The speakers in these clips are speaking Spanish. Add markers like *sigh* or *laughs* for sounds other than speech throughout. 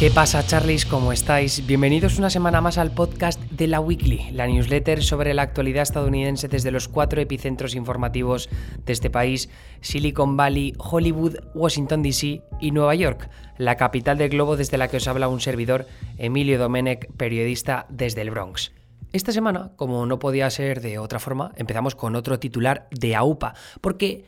¿Qué pasa, Charlies? ¿Cómo estáis? Bienvenidos una semana más al podcast de la Weekly, la newsletter sobre la actualidad estadounidense desde los cuatro epicentros informativos de este país: Silicon Valley, Hollywood, Washington DC y Nueva York, la capital del globo desde la que os habla un servidor, Emilio Domenech, periodista desde el Bronx. Esta semana, como no podía ser de otra forma, empezamos con otro titular de AUPA, porque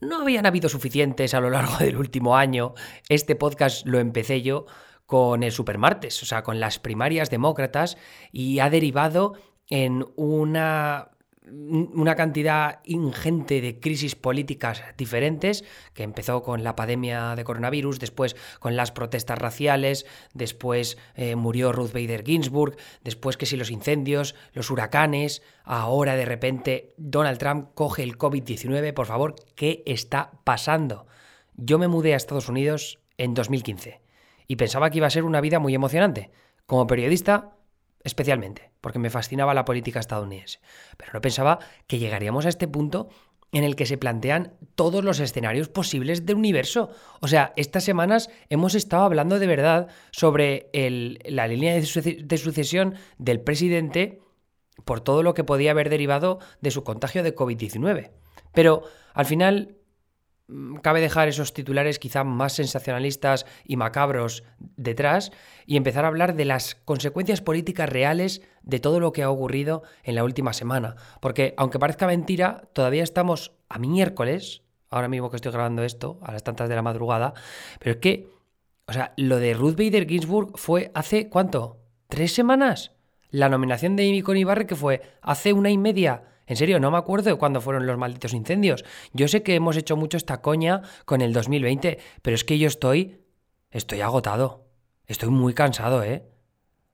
no habían habido suficientes a lo largo del último año. Este podcast lo empecé yo con el supermartes, o sea, con las primarias demócratas, y ha derivado en una una cantidad ingente de crisis políticas diferentes, que empezó con la pandemia de coronavirus, después con las protestas raciales, después eh, murió Ruth Bader Ginsburg, después que si los incendios, los huracanes, ahora de repente Donald Trump coge el COVID-19, por favor, ¿qué está pasando? Yo me mudé a Estados Unidos en 2015 y pensaba que iba a ser una vida muy emocionante. Como periodista, especialmente, porque me fascinaba la política estadounidense. Pero no pensaba que llegaríamos a este punto en el que se plantean todos los escenarios posibles del universo. O sea, estas semanas hemos estado hablando de verdad sobre la línea de sucesión del presidente por todo lo que podía haber derivado de su contagio de COVID-19. Pero al final cabe dejar esos titulares quizá más sensacionalistas y macabros detrás y empezar a hablar de las consecuencias políticas reales de todo lo que ha ocurrido en la última semana. Porque aunque parezca mentira, todavía estamos a miércoles, ahora mismo que estoy grabando esto, a las tantas de la madrugada, pero es que, o sea, lo de Ruth Bader Ginsburg fue hace cuánto? ¿Tres semanas? La nominación de Amy Coney Barrett que fue hace una y media. En serio, no me acuerdo de cuándo fueron los malditos incendios. Yo sé que hemos hecho mucho esta coña con el 2020, pero es que yo estoy... Estoy agotado. Estoy muy cansado, ¿eh?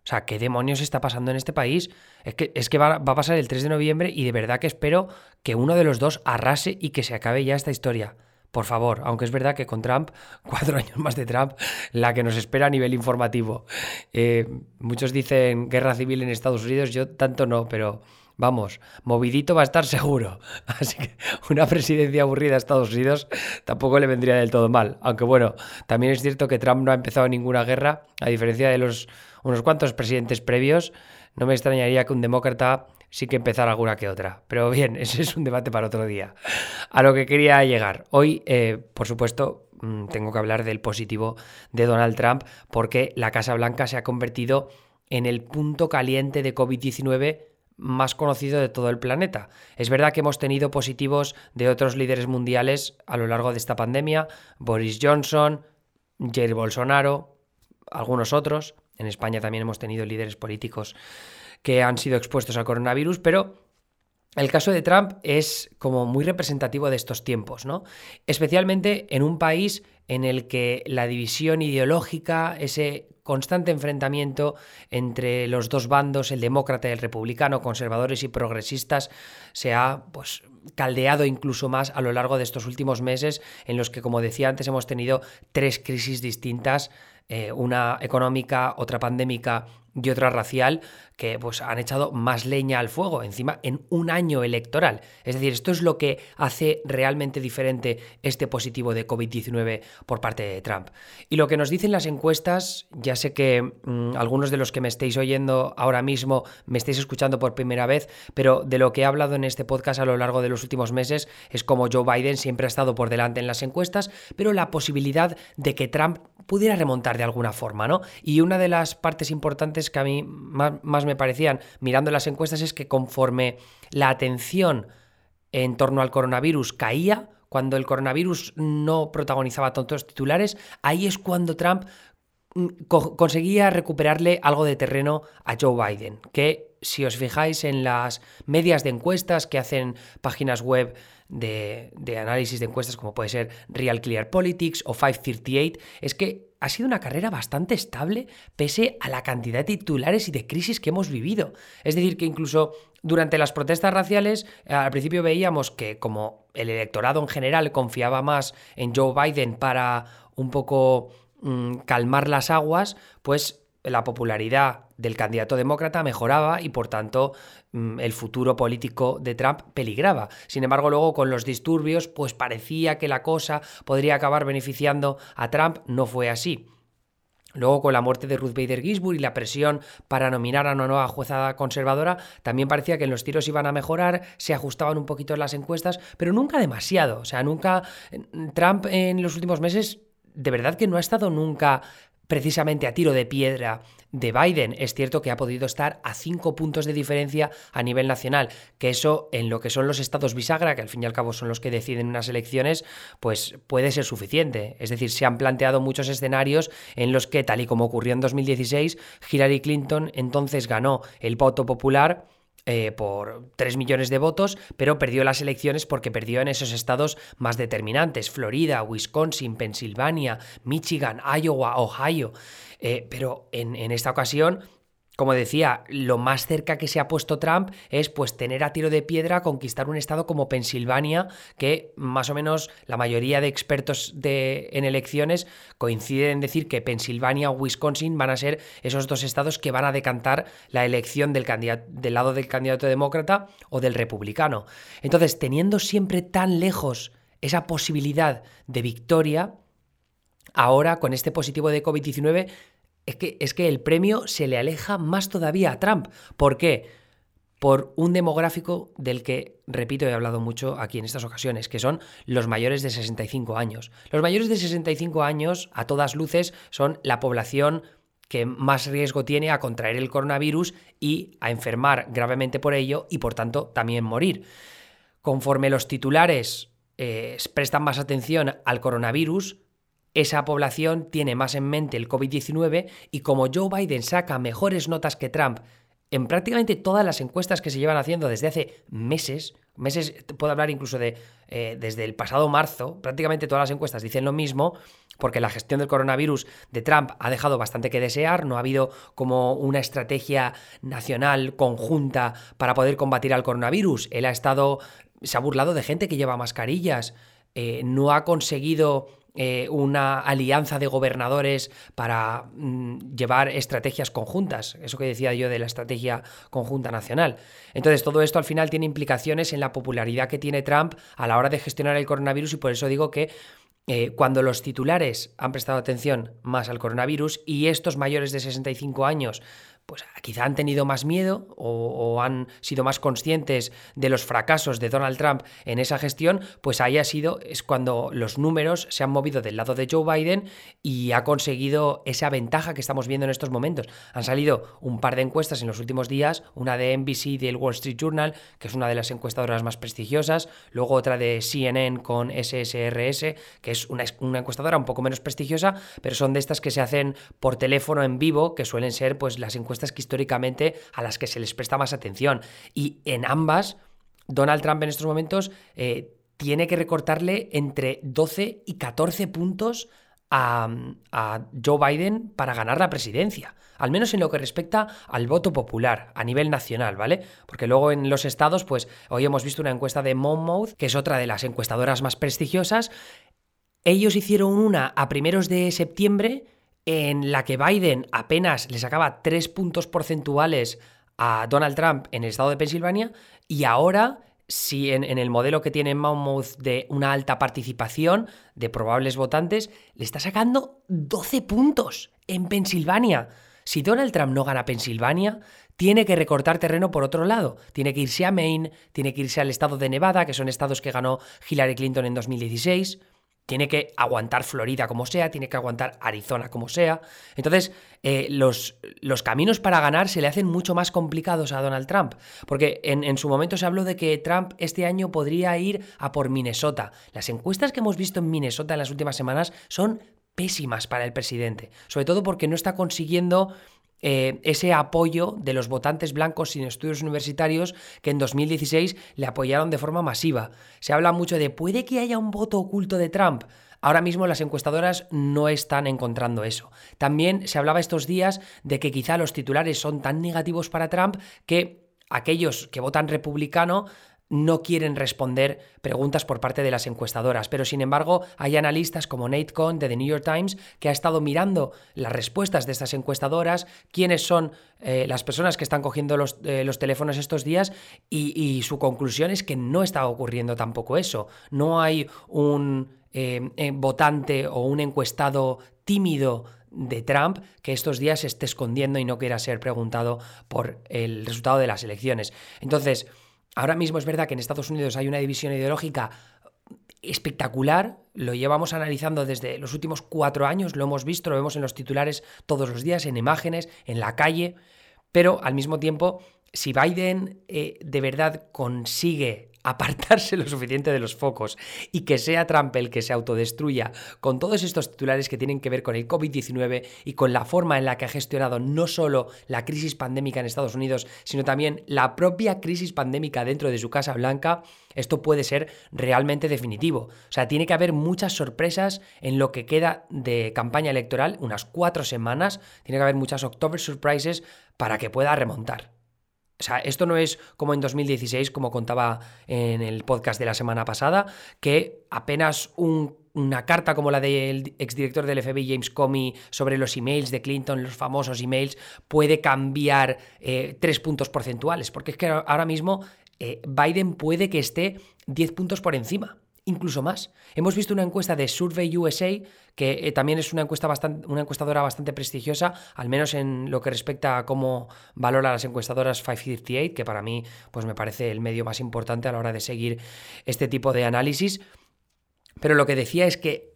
O sea, ¿qué demonios está pasando en este país? Es que, es que va, a pasar el 3 de noviembre y de verdad que espero que uno de los dos arrase y que se acabe ya esta historia. Por favor, aunque es verdad que con Trump, *laughs* cuatro años más de Trump, la que nos espera a nivel informativo. Eh, muchos dicen guerra civil en Estados Unidos, yo tanto no, pero Vamos, movidito va a estar *laughs* seguro. Así que una presidencia aburrida a Estados Unidos tampoco le vendría del todo mal. Aunque bueno, también es cierto que Trump no ha empezado ninguna guerra, a diferencia de los unos cuantos presidentes previos. No me extrañaría que un demócrata sí que empezara alguna que otra. Pero bien, *laughs* ese es un debate para otro día. A lo que quería llegar. Hoy, eh, por supuesto, mm, tengo que hablar del positivo de Donald Trump porque la Casa Blanca se ha convertido en el punto caliente de COVID-19 más conocido de todo el planeta. Es verdad que hemos tenido positivos de otros líderes mundiales a lo largo de esta pandemia, Boris Johnson, Jair Bolsonaro, algunos otros. En España también hemos tenido líderes políticos que han sido expuestos al coronavirus, pero el caso de Trump es como muy representativo de estos tiempos, ¿no? Especialmente en un país en el que la división ideológica, ese constante enfrentamiento entre los dos bandos, el demócrata y el republicano, conservadores y progresistas, se ha pues, caldeado incluso más a lo largo de estos últimos meses, en los que, como decía antes, hemos tenido tres crisis distintas, eh, una económica, otra pandémica y otra racial, que pues, han echado más leña al fuego, encima en un año electoral. Es decir, esto es lo que hace realmente diferente este positivo de COVID-19 por parte de Trump. Y lo que nos dicen las encuestas, ya sé que mm, algunos de los que me estéis oyendo ahora mismo me estáis escuchando por primera vez, pero de lo que he hablado en este podcast a lo largo de los últimos meses es como Joe Biden siempre ha estado por delante en las encuestas, pero la posibilidad de que Trump pudiera remontar de alguna forma, ¿no? Y una de las partes importantes que a mí más, me parecían, mirando las encuestas, es que conforme la atención en torno al coronavirus caía, cuando el coronavirus no protagonizaba tantos titulares, ahí es cuando Trump mm, conseguía recuperarle algo de terreno a Joe Biden, que si os fijáis en las medias de encuestas que hacen páginas web de, de, análisis de encuestas como puede ser Real Clear Politics o 538, es que ha sido una carrera bastante estable pese a la cantidad de titulares y de crisis que hemos vivido. Es decir, que incluso durante las protestas raciales, eh, al principio veíamos que como el electorado en general confiaba más en Joe Biden para un poco mm, calmar las aguas, pues la popularidad del candidato demócrata mejoraba y por tanto mm, el futuro político de Trump peligraba. Sin embargo, luego con los disturbios, pues parecía que la cosa podría acabar beneficiando a Trump, no fue así. Luego, con la muerte de Ruth Bader Ginsburg y la presión para nominar a una nueva jueza conservadora, también parecía que los tiros iban a mejorar, se ajustaban un poquito las encuestas, pero nunca demasiado. O sea, nunca. Trump en los últimos meses, de verdad que no ha estado nunca precisamente a tiro de piedra de Biden. Es cierto que ha podido estar a cinco puntos de diferencia a nivel nacional, que eso en lo que son los estados bisagra, que al fin y al cabo son los que deciden unas elecciones, pues puede ser suficiente. Es decir, se han planteado muchos escenarios en los que, tal y como ocurrió en 2016, Hillary Clinton entonces ganó el voto popular eh, por 3 millones de votos, pero perdió las elecciones porque perdió en esos estados más determinantes, Florida, Wisconsin, Pensilvania, Michigan, Iowa, Ohio. Eh, pero en, en esta ocasión como decía, lo más cerca que se ha puesto Trump es pues tener a tiro de piedra conquistar un estado como Pensilvania, que más o menos la mayoría de expertos de, en elecciones coinciden en decir que Pensilvania o Wisconsin van a ser esos dos estados que van a decantar la elección del, del lado del candidato demócrata o del republicano. Entonces, teniendo siempre tan lejos esa posibilidad de victoria, ahora con este positivo de COVID-19 es que, es que el premio se le aleja más todavía a Trump. ¿Por qué? Por un demográfico del que, repito, he hablado mucho aquí en estas ocasiones, que son los mayores de 65 años. Los mayores de 65 años, a todas luces, son la población que más riesgo tiene a contraer el coronavirus y a enfermar gravemente por ello y por tanto también morir. Conforme los titulares eh, prestan más atención al coronavirus, esa población tiene más en mente el COVID-19 y como Joe Biden saca mejores notas que Trump en prácticamente todas las encuestas que se llevan haciendo desde hace meses, meses, puedo hablar incluso de eh, desde el pasado marzo, prácticamente todas las encuestas dicen lo mismo, porque la gestión del coronavirus de Trump ha dejado bastante que desear, no ha habido como una estrategia nacional conjunta para poder combatir al coronavirus. Él ha estado, se ha burlado de gente que lleva mascarillas, eh, no ha conseguido eh, una alianza de gobernadores para mm, llevar estrategias conjuntas, eso que decía yo de la estrategia conjunta nacional. Entonces, todo esto al final tiene implicaciones en la popularidad que tiene Trump a la hora de gestionar el coronavirus y por eso digo que eh, cuando los titulares han prestado atención más al coronavirus y estos mayores de 65 años pues quizá han tenido más miedo o, han sido más conscientes de los fracasos de Donald Trump en esa gestión, pues ahí ha sido, es cuando los números se han movido del lado de Joe Biden y ha conseguido esa ventaja que estamos viendo en estos momentos. Han salido un par de encuestas en los últimos días, una de NBC del Wall Street Journal, que es una de las encuestadoras más prestigiosas, luego otra de CNN con SSRS, que es una, una encuestadora un poco menos prestigiosa, pero son de estas que se hacen por teléfono en vivo, que suelen ser pues las encuestas que históricamente a las que se les presta más atención. Y en ambas, Donald Trump en estos momentos eh, tiene que recortarle entre 12 y 14 puntos a, Joe Biden para ganar la presidencia, al menos en lo que respecta al voto popular a nivel nacional, ¿vale? Porque luego en los estados, pues hoy hemos visto una encuesta de Monmouth, que es otra de las encuestadoras más prestigiosas. Ellos hicieron una a primeros de septiembre en la que Biden apenas le sacaba tres puntos porcentuales a Donald Trump en el estado de Pensilvania y ahora si en, el modelo que tiene Monmouth de una alta participación de probables votantes, le está sacando 12 puntos en Pensilvania. Si Donald Trump no gana Pensilvania, tiene que recortar terreno por otro lado. Tiene que irse a Maine, tiene que irse al estado de Nevada, que son estados que ganó Hillary Clinton en 2016. Tiene que aguantar Florida como sea, tiene que aguantar Arizona como sea. Entonces, eh, los, los, caminos para ganar se le hacen mucho más complicados a Donald Trump. Porque en, en, su momento se habló de que Trump este año podría ir a por Minnesota. Las encuestas que hemos visto en Minnesota en las últimas semanas son pésimas para el presidente. Sobre todo porque no está consiguiendo eh, ese apoyo de los votantes blancos sin estudios universitarios que en 2016 le apoyaron de forma masiva. Se habla mucho de puede que haya un voto oculto de Trump. Ahora mismo las encuestadoras no están encontrando eso. También se hablaba estos días de que quizá los titulares son tan negativos para Trump que aquellos que votan republicano no quieren responder preguntas por parte de las encuestadoras, pero sin embargo hay analistas como Nate Cohn de The New York Times que ha estado mirando las respuestas de estas encuestadoras, quiénes son eh, las personas que están cogiendo los, eh, teléfonos estos días y, su conclusión es que no está ocurriendo tampoco eso. No hay un eh, votante o un encuestado tímido de Trump que estos días esté escondiendo y no quiera ser preguntado por el resultado de las elecciones. Entonces, ahora mismo es verdad que en Estados Unidos hay una división ideológica espectacular, lo llevamos analizando desde los últimos cuatro años, lo hemos visto, lo vemos en los titulares todos los días, en imágenes, en la calle, pero al mismo tiempo, si Biden eh, de verdad consigue apartarse lo suficiente de los focos y que sea Trump el que se autodestruya con todos estos titulares que tienen que ver con el COVID-19 y con la forma en la que ha gestionado no solo la crisis pandémica en Estados Unidos, sino también la propia crisis pandémica dentro de su Casa Blanca, esto puede ser realmente definitivo. O sea, tiene que haber muchas sorpresas en lo que queda de campaña electoral, unas cuatro semanas, tiene que haber muchas October Surprises para que pueda remontar. O sea, esto no es como en 2016, como contaba en el podcast de la semana pasada, que apenas una carta como la del exdirector del FBI, James Comey, sobre los emails de Clinton, los famosos emails, puede cambiar eh, tres puntos porcentuales. Porque es que ahora mismo eh, Biden puede que esté 10 puntos por encima incluso más. Hemos visto una encuesta de Survey USA, que eh, también es una, encuesta bastante, una encuestadora bastante prestigiosa, al menos en lo que respecta a cómo valora las encuestadoras 558, que para mí pues me parece el medio más importante a la hora de seguir este tipo de análisis. Pero lo que decía es que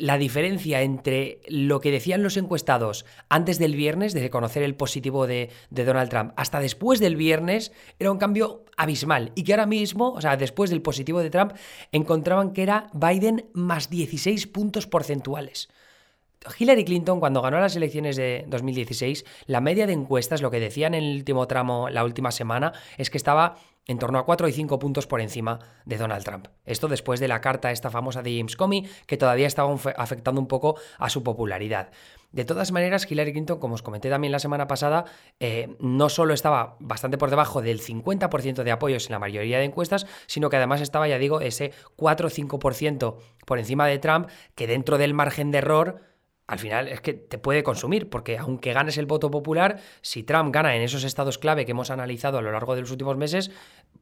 la diferencia entre lo que decían los encuestados antes del viernes, de conocer el positivo de, Donald Trump, hasta después del viernes, era un cambio abismal. Y que ahora mismo, o sea, después del positivo de Trump, encontraban que era Biden más 16 puntos porcentuales. Hillary Clinton, cuando ganó las elecciones de 2016, la media de encuestas, lo que decían en el último tramo, la última semana, es que estaba en torno a 4 y 5 puntos por encima de Donald Trump. Esto después de la carta esta famosa de James Comey, que todavía estaba afectando un poco a su popularidad. De todas maneras, Hillary Clinton, como os comenté también la semana pasada, eh, no solo estaba bastante por debajo del 50% de apoyos en la mayoría de encuestas, sino que además estaba, ya digo, ese 4 o 5% por encima de Trump, que dentro del margen de error al final es que te puede consumir, porque aunque ganes el voto popular, si Trump gana en esos estados clave que hemos analizado a lo largo de los últimos meses,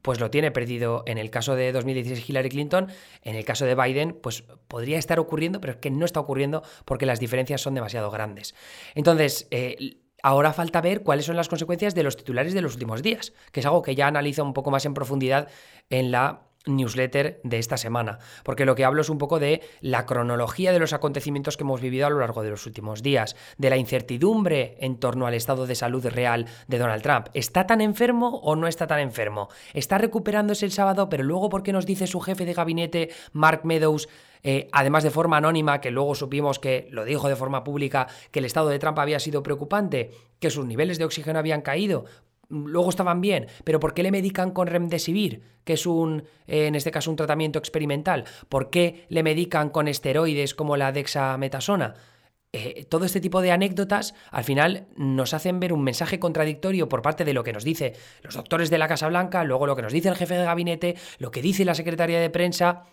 pues lo tiene perdido en el caso de 2016 Hillary Clinton, en el caso de Biden, pues podría estar ocurriendo, pero es que no está ocurriendo porque las diferencias son demasiado grandes. Entonces, eh, Ahora falta ver cuáles son las consecuencias de los titulares de los últimos días, que es algo que ya analizo un poco más en profundidad en la newsletter de esta semana, porque lo que hablo es un poco de la cronología de los acontecimientos que hemos vivido a lo largo de los últimos días, de la incertidumbre en torno al estado de salud real de Donald Trump. ¿Está tan enfermo o no está tan enfermo? ¿Está recuperándose el sábado, pero luego por qué nos dice su jefe de gabinete, Mark Meadows, eh, además de forma anónima, que luego supimos que lo dijo de forma pública, que el estado de Trump había sido preocupante, que sus niveles de oxígeno habían caído, luego estaban bien, pero ¿por qué le medican con remdesivir, que es un, eh, en este caso, un tratamiento experimental? ¿Por qué le medican con esteroides como la dexametasona? Eh, todo este tipo de anécdotas al final nos hacen ver un mensaje contradictorio por parte de lo que nos dice los doctores de la Casa Blanca, luego lo que nos dice el jefe de gabinete, lo que dice la secretaria de prensa.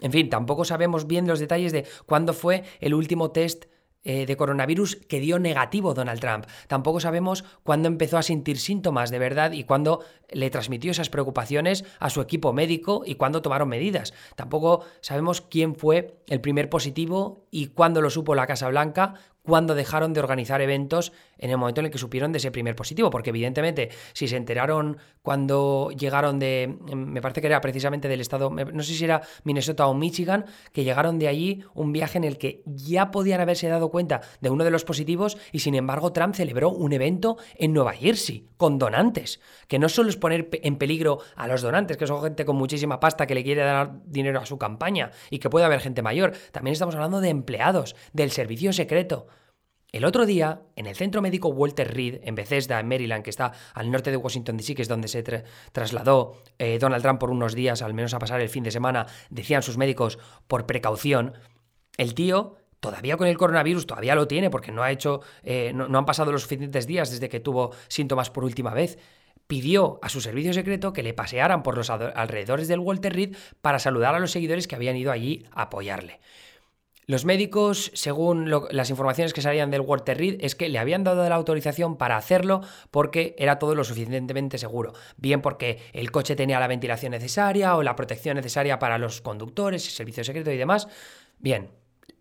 En fin, tampoco sabemos bien los detalles de cuándo fue el último test eh, de coronavirus que dio negativo Donald Trump. Tampoco sabemos cuándo empezó a sentir síntomas de verdad y cuándo le transmitió esas preocupaciones a su equipo médico y cuándo tomaron medidas. Tampoco sabemos quién fue el primer positivo y cuándo lo supo la Casa Blanca, cuándo dejaron de organizar eventos en el momento en el que supieron de ese primer positivo, porque evidentemente si se enteraron cuando llegaron de, me parece que era precisamente del estado, no sé si era Minnesota o Michigan, que llegaron de allí un viaje en el que ya podían haberse dado cuenta de uno de los positivos y sin embargo Trump celebró un evento en Nueva Jersey con donantes, que no solo es poner en peligro a los donantes, que son gente con muchísima pasta que le quiere dar dinero a su campaña y que puede haber gente mayor, también estamos hablando de empleados, del servicio secreto. El otro día, en el centro médico Walter Reed, en Bethesda, en Maryland, que está al norte de Washington DC, que es donde se trasladó eh, Donald Trump por unos días, al menos a pasar el fin de semana, decían sus médicos, por precaución, el tío todavía con el coronavirus, todavía lo tiene, porque no ha hecho, eh, no, no han pasado los suficientes días desde que tuvo síntomas por última vez pidió a su servicio secreto que le pasearan por los alrededores del Walter Reed para saludar a los seguidores que habían ido allí a apoyarle. Los médicos, según las informaciones que salían del Walter Reed, es que le habían dado la autorización para hacerlo porque era todo lo suficientemente seguro. Bien porque el coche tenía la ventilación necesaria o la protección necesaria para los conductores, el servicio secreto y demás. Bien,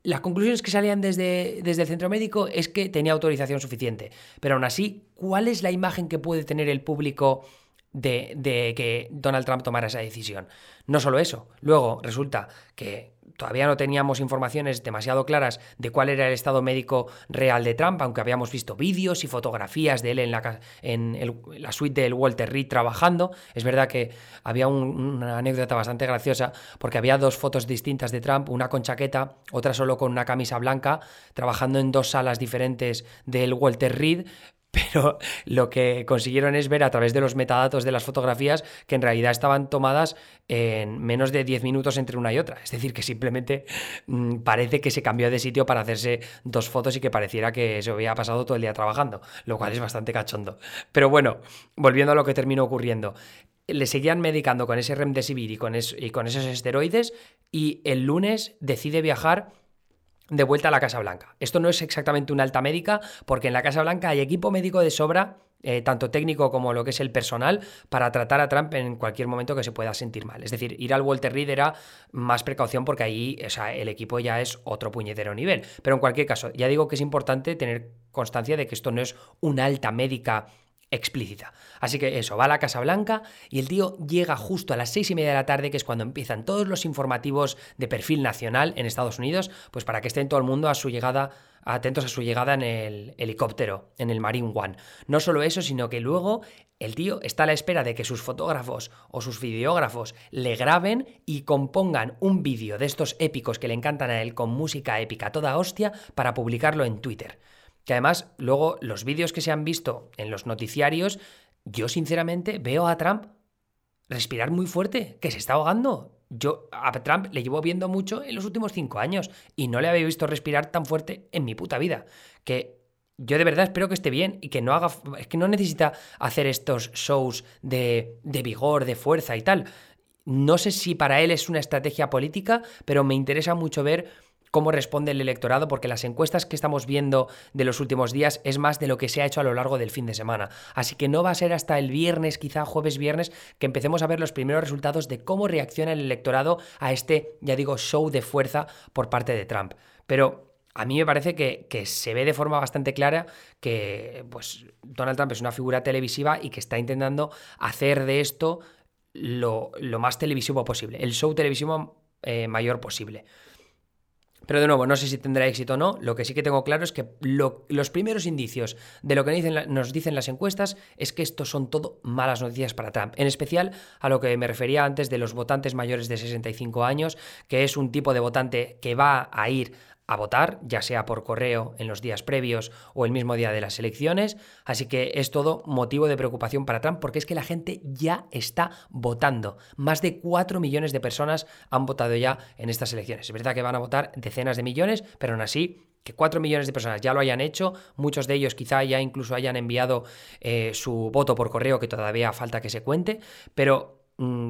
las conclusiones que salían desde, desde el centro médico es que tenía autorización suficiente. Pero aún así, ¿cuál es la imagen que puede tener el público de, que Donald Trump tomara esa decisión? No solo eso, luego resulta que todavía no teníamos informaciones demasiado claras de cuál era el estado médico real de Trump, aunque habíamos visto vídeos y fotografías de él en la, en la suite del Walter Reed trabajando. Es verdad que había una anécdota bastante graciosa porque había dos fotos distintas de Trump, una con chaqueta, otra solo con una camisa blanca, trabajando en dos salas diferentes del Walter Reed, pero lo que consiguieron es ver a través de los metadatos de las fotografías que en realidad estaban tomadas en menos de 10 minutos entre una y otra. Es decir, que simplemente mm, parece que se cambió de sitio para hacerse dos fotos y que pareciera que se había pasado todo el día trabajando, lo cual es bastante cachondo. Pero bueno, volviendo a lo que terminó ocurriendo. Le seguían medicando con ese remdesivir y con, y con esos esteroides y el lunes decide viajar de vuelta a la Casa Blanca. Esto no es exactamente una alta médica, porque en la Casa Blanca hay equipo médico de sobra, eh, tanto técnico como lo que es el personal, para tratar a Trump en cualquier momento que se pueda sentir mal. Es decir, ir al Walter Reed era más precaución porque ahí el equipo ya es otro puñetero nivel. Pero en cualquier caso, ya digo que es importante tener constancia de que esto no es una alta médica explícita. Así que eso, va a la Casa Blanca y el tío llega justo a las seis y media de la tarde, que es cuando empiezan todos los informativos de perfil nacional en Estados Unidos, pues para que estén todo el mundo a su llegada, atentos a su llegada en el helicóptero, en el Marine One. No solo eso, sino que luego el tío está a la espera de que sus fotógrafos o sus videógrafos le graben y compongan un vídeo de estos épicos que le encantan a él con música épica toda hostia para publicarlo en Twitter. Que además, luego, los vídeos que se han visto en los noticiarios, yo sinceramente veo a Trump respirar muy fuerte, que se está ahogando. Yo a Trump le llevo viendo mucho en los últimos cinco años y no le había visto respirar tan fuerte en mi puta vida. Que yo de verdad espero que esté bien y que no haga. Es que no necesita hacer estos shows de, de vigor, de fuerza y tal. No sé si para él es una estrategia política, pero me interesa mucho ver cómo responde el electorado, porque las encuestas que estamos viendo de los últimos días es más de lo que se ha hecho a lo largo del fin de semana. Así que no va a ser hasta el viernes, quizá jueves viernes, que empecemos a ver los primeros resultados de cómo reacciona el electorado a este, ya digo, show de fuerza por parte de Trump. Pero a mí me parece que, se ve de forma bastante clara que pues, Donald Trump es una figura televisiva y que está intentando hacer de esto lo, más televisivo posible, el show televisivo eh, mayor posible. Pero de nuevo, no sé si tendrá éxito o no. Lo que sí que tengo claro es que los primeros indicios de lo que nos dicen las encuestas es que esto son todo malas noticias para Trump. En especial a lo que me refería antes de los votantes mayores de 65 años, que es un tipo de votante que va a ir a votar, ya sea por correo en los días previos o el mismo día de las elecciones. Así que es todo motivo de preocupación para Trump porque es que la gente ya está votando. Más de 4 millones de personas han votado ya en estas elecciones. Es verdad que van a votar decenas de millones, pero aún así que 4 millones de personas ya lo hayan hecho, muchos de ellos quizá ya incluso hayan enviado eh, su voto por correo, que todavía falta que se cuente, pero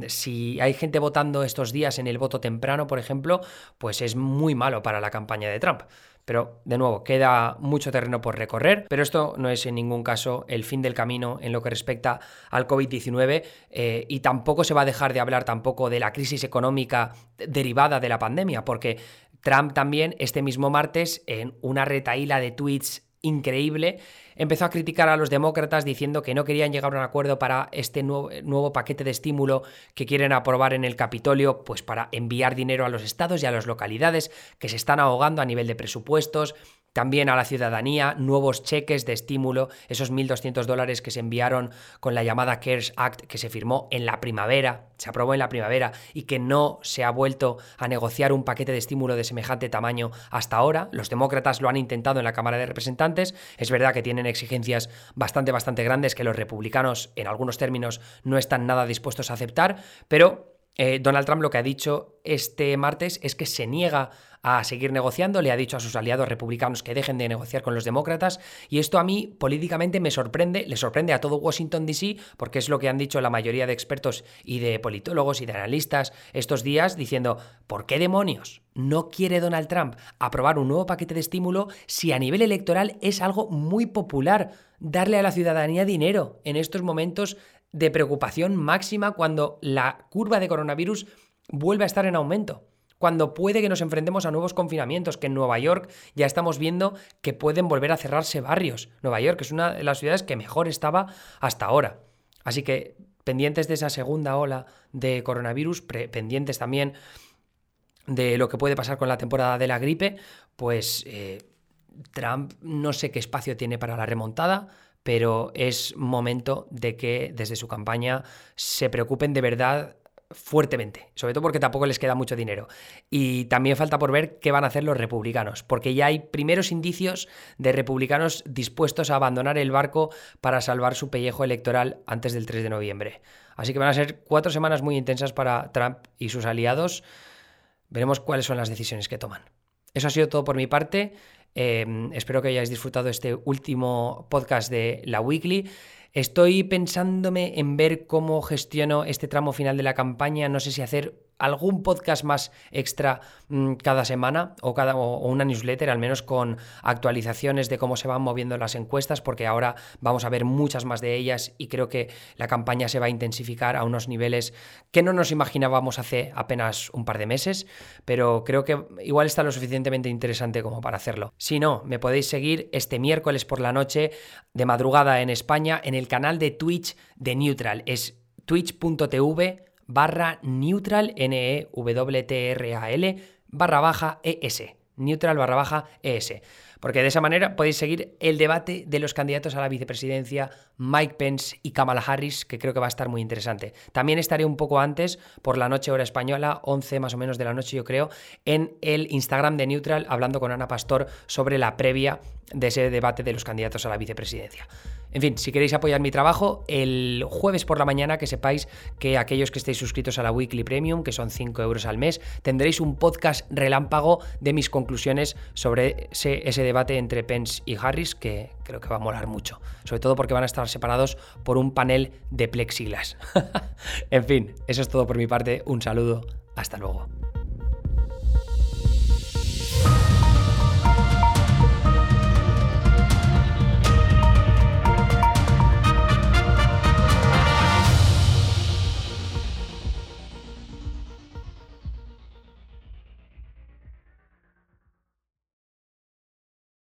si hay gente votando estos días en el voto temprano, por ejemplo, pues es muy malo para la campaña de Trump. Pero, de nuevo, queda mucho terreno por recorrer, pero esto no es en ningún caso el fin del camino en lo que respecta al COVID-19 eh, y tampoco se va a dejar de hablar tampoco de la crisis económica derivada de la pandemia, porque Trump también este mismo martes en una retaíla de tweets increíble, empezó a criticar a los demócratas diciendo que no querían llegar a un acuerdo para este nuevo, nuevo, paquete de estímulo que quieren aprobar en el Capitolio, pues para enviar dinero a los estados y a las localidades que se están ahogando a nivel de presupuestos, también a la ciudadanía, nuevos cheques de estímulo, esos 1.200 dólares que se enviaron con la llamada CARES Act que se firmó en la primavera, se aprobó en la primavera y que no se ha vuelto a negociar un paquete de estímulo de semejante tamaño hasta ahora. Los demócratas lo han intentado en la Cámara de Representantes. Es verdad que tienen exigencias bastante, bastante grandes que los republicanos en algunos términos no están nada dispuestos a aceptar, pero eh, Donald Trump lo que ha dicho este martes es que se niega a seguir negociando, le ha dicho a sus aliados republicanos que dejen de negociar con los demócratas y esto a mí políticamente me sorprende, le sorprende a todo Washington DC porque es lo que han dicho la mayoría de expertos y de politólogos y de analistas estos días diciendo, ¿por qué demonios no quiere Donald Trump aprobar un nuevo paquete de estímulo si a nivel electoral es algo muy popular darle a la ciudadanía dinero en estos momentos de preocupación máxima cuando la curva de coronavirus vuelve a estar en aumento? cuando puede que nos enfrentemos a nuevos confinamientos, que en Nueva York ya estamos viendo que pueden volver a cerrarse barrios. Nueva York es una de las ciudades que mejor estaba hasta ahora. Así que pendientes de esa segunda ola de coronavirus, pendientes también de lo que puede pasar con la temporada de la gripe, pues eh, Trump no sé qué espacio tiene para la remontada, pero es momento de que desde su campaña se preocupen de verdad fuertemente, sobre todo porque tampoco les queda mucho dinero. Y también falta por ver qué van a hacer los republicanos, porque ya hay primeros indicios de republicanos dispuestos a abandonar el barco para salvar su pellejo electoral antes del 3 de noviembre. Así que van a ser cuatro semanas muy intensas para Trump y sus aliados. Veremos cuáles son las decisiones que toman. Eso ha sido todo por mi parte. Em, espero que hayáis disfrutado este último podcast de la Weekly. Estoy pensándome en ver cómo gestiono este tramo final de la campaña. No sé si hacer algún podcast más extra mm, cada semana o, cada, o una newsletter, al menos con actualizaciones de cómo se van moviendo las encuestas, porque ahora vamos a ver muchas más de ellas y creo que la campaña se va a intensificar a unos niveles que no nos imaginábamos hace apenas un par de meses, pero creo que igual está lo suficientemente interesante como para hacerlo. Si no, me podéis seguir este miércoles por la noche de madrugada en España en el canal de Twitch de Neutral. Es twitch.tv barra neutral, N-E-W-T-R-A-L, barra baja E-S. Neutral barra baja ES. Porque de esa manera podéis seguir el debate de los candidatos a la vicepresidencia, Mike Pence y Kamala Harris, que creo que va a estar muy interesante. También estaré un poco antes, por la noche hora española, 11 más o menos de la noche yo creo, en el Instagram de Neutral, hablando con Ana Pastor sobre la previa de ese debate de los candidatos a la vicepresidencia. En fin, si queréis apoyar mi trabajo, el jueves por la mañana que sepáis que aquellos que estéis suscritos a la Weekly Premium, que son 5 euros al mes, tendréis un podcast relámpago de mis conclusiones sobre ese, debate entre Pence y Harris, que creo que va a molar mucho. Sobre todo porque van a estar separados por un panel de plexiglas. *laughs* en fin, eso es todo por mi parte. Un saludo. Hasta luego.